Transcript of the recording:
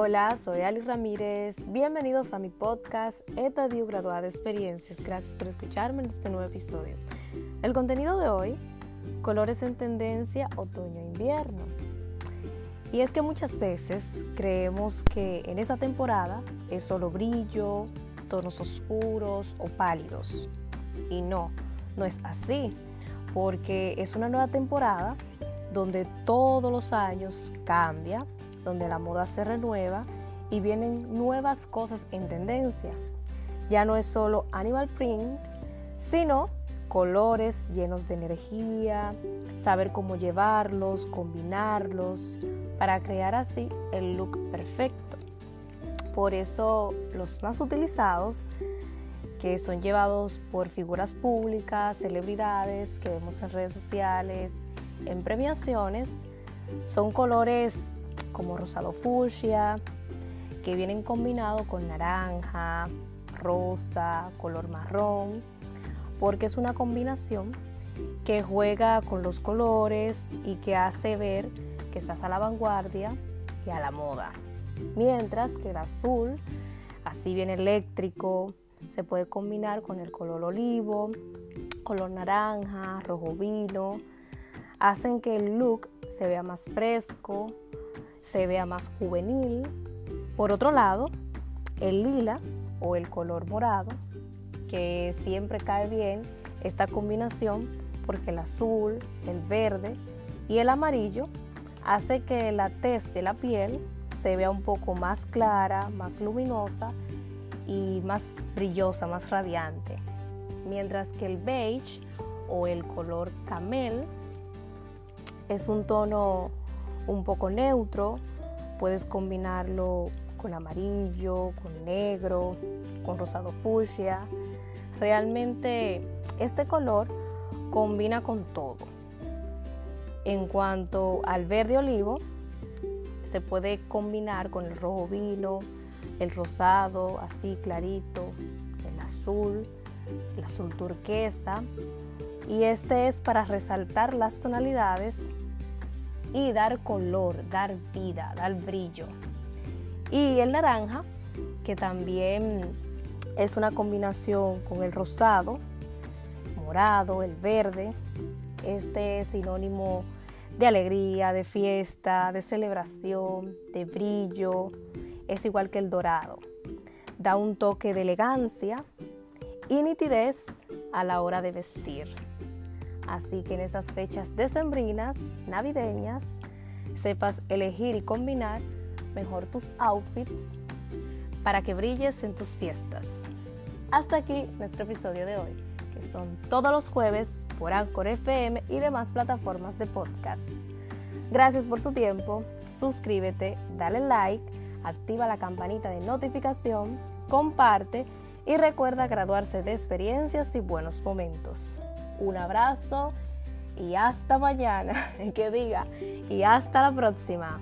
Hola, soy Ali Ramírez. Bienvenidos a mi podcast Etadio Graduada de Experiencias. Gracias por escucharme en este nuevo episodio. El contenido de hoy, colores en tendencia otoño-invierno. Y es que muchas veces creemos que en esa temporada es solo brillo, tonos oscuros o pálidos. Y no, no es así, porque es una nueva temporada donde todos los años cambia, donde la moda se renueva y vienen nuevas cosas en tendencia. Ya no es solo animal print, sino colores llenos de energía, saber cómo llevarlos, combinarlos, para crear así el look perfecto. Por eso los más utilizados, que son llevados por figuras públicas, celebridades que vemos en redes sociales, en premiaciones, son colores como rosado fucsia, que vienen combinados con naranja, rosa, color marrón, porque es una combinación que juega con los colores y que hace ver que estás a la vanguardia y a la moda. Mientras que el azul, así bien eléctrico, se puede combinar con el color olivo, color naranja, rojo vino, hacen que el look se vea más fresco, se vea más juvenil. Por otro lado, el lila o el color morado, que siempre cae bien esta combinación porque el azul, el verde y el amarillo hace que la tez de la piel se vea un poco más clara, más luminosa y más brillosa, más radiante. Mientras que el beige o el color camel es un tono un poco neutro, puedes combinarlo con amarillo, con negro, con rosado fucsia. Realmente este color combina con todo. En cuanto al verde olivo, se puede combinar con el rojo vino, el rosado así clarito, el azul, el azul turquesa. Y este es para resaltar las tonalidades y dar color, dar vida, dar brillo. Y el naranja, que también es una combinación con el rosado, morado, el verde. Este es sinónimo de alegría, de fiesta, de celebración, de brillo. Es igual que el dorado. Da un toque de elegancia y nitidez a la hora de vestir. Así que en esas fechas decembrinas, navideñas, sepas elegir y combinar mejor tus outfits para que brilles en tus fiestas. Hasta aquí nuestro episodio de hoy, que son todos los jueves por Anchor FM y demás plataformas de podcast. Gracias por su tiempo, suscríbete, dale like, activa la campanita de notificación, comparte y recuerda graduarse de experiencias y buenos momentos un abrazo y hasta mañana, que diga, y hasta la próxima.